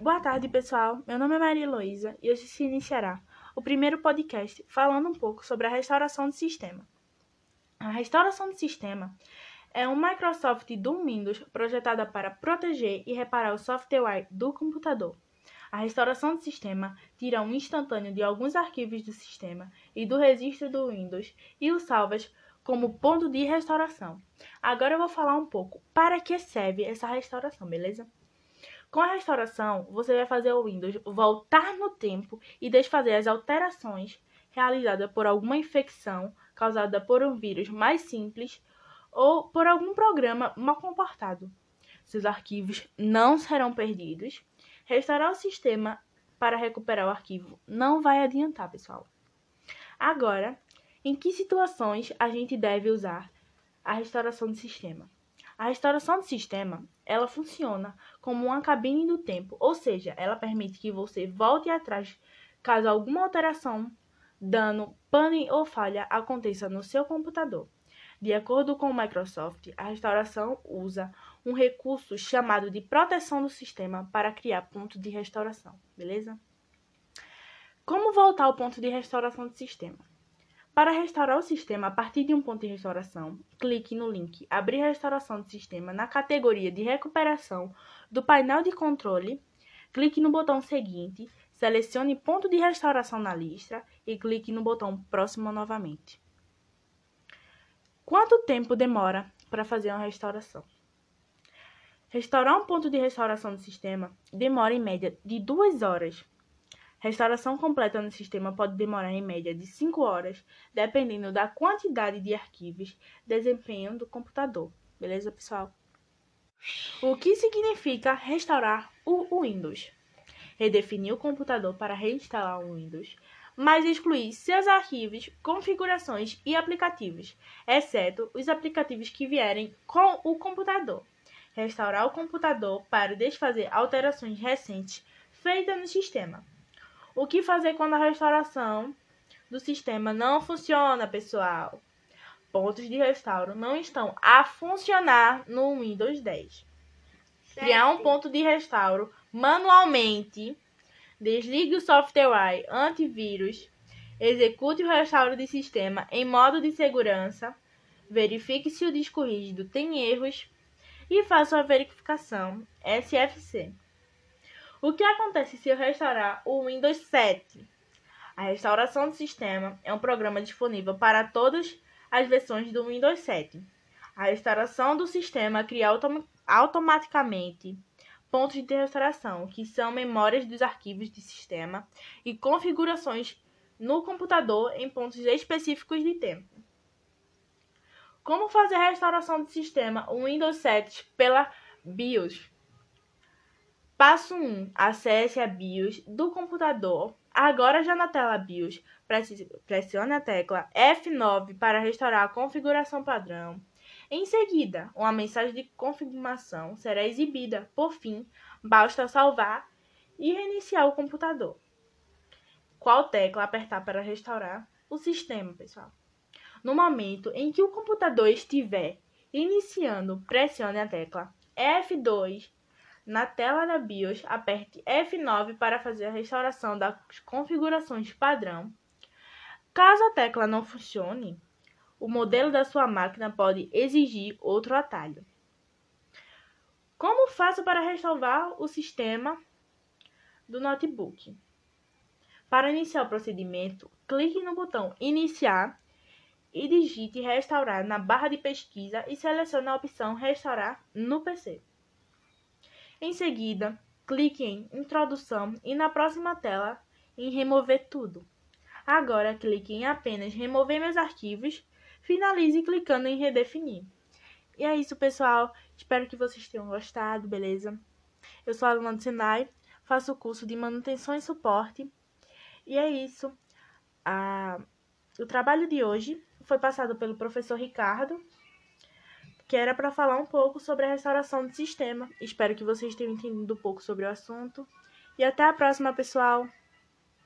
Boa tarde, pessoal. Meu nome é Maria Heloísa e hoje se iniciará o primeiro podcast falando um pouco sobre a restauração de sistema. A restauração de sistema é um Microsoft do Windows projetada para proteger e reparar o software do computador. A restauração de sistema tira um instantâneo de alguns arquivos do sistema e do registro do Windows e os salvas como ponto de restauração. Agora eu vou falar um pouco para que serve essa restauração, beleza? Com a restauração, você vai fazer o Windows voltar no tempo e desfazer as alterações realizadas por alguma infecção causada por um vírus mais simples ou por algum programa mal comportado. Seus arquivos não serão perdidos. Restaurar o sistema para recuperar o arquivo não vai adiantar, pessoal. Agora, em que situações a gente deve usar a restauração do sistema? A restauração do sistema, ela funciona como uma cabine do tempo, ou seja, ela permite que você volte atrás caso alguma alteração, dano, pane ou falha aconteça no seu computador. De acordo com o Microsoft, a restauração usa um recurso chamado de proteção do sistema para criar ponto de restauração, beleza? Como voltar ao ponto de restauração do sistema? Para restaurar o sistema a partir de um ponto de restauração, clique no link Abrir restauração do sistema na categoria de recuperação do painel de controle, clique no botão seguinte, selecione ponto de restauração na lista e clique no botão próximo novamente. Quanto tempo demora para fazer uma restauração? Restaurar um ponto de restauração do sistema demora em média de 2 horas Restauração completa no sistema pode demorar em média de 5 horas, dependendo da quantidade de arquivos desempenho do computador. Beleza, pessoal? O que significa restaurar o Windows? Redefinir o computador para reinstalar o Windows, mas excluir seus arquivos, configurações e aplicativos, exceto os aplicativos que vierem com o computador. Restaurar o computador para desfazer alterações recentes feitas no sistema. O que fazer quando a restauração do sistema não funciona, pessoal? Pontos de restauro não estão a funcionar no Windows 10. Certo. Criar um ponto de restauro manualmente. Desligue o software antivírus. Execute o restauro de sistema em modo de segurança. Verifique se o disco rígido tem erros e faça a verificação SFC. O que acontece se eu restaurar o Windows 7? A restauração do sistema é um programa disponível para todas as versões do Windows 7. A restauração do sistema cria autom automaticamente pontos de restauração, que são memórias dos arquivos de sistema e configurações no computador em pontos específicos de tempo. Como fazer a restauração do sistema Windows 7 pela BIOS? Passo 1. Acesse a BIOS do computador. Agora já na tela BIOS, pressione a tecla F9 para restaurar a configuração padrão. Em seguida, uma mensagem de confirmação será exibida. Por fim, basta salvar e reiniciar o computador. Qual tecla apertar para restaurar o sistema, pessoal? No momento em que o computador estiver iniciando, pressione a tecla F2 na tela da BIOS, aperte F9 para fazer a restauração das configurações padrão. Caso a tecla não funcione, o modelo da sua máquina pode exigir outro atalho. Como faço para restaurar o sistema do notebook? Para iniciar o procedimento, clique no botão Iniciar e digite Restaurar na barra de pesquisa e selecione a opção Restaurar no PC. Em seguida, clique em Introdução e na próxima tela em Remover tudo. Agora, clique em apenas Remover meus arquivos, finalize clicando em Redefinir. E é isso, pessoal. Espero que vocês tenham gostado, beleza? Eu sou a aluna do faço o curso de Manutenção e Suporte. E é isso. Ah, o trabalho de hoje foi passado pelo professor Ricardo, que era para falar um pouco sobre a restauração do sistema. Espero que vocês tenham entendido um pouco sobre o assunto. E até a próxima, pessoal!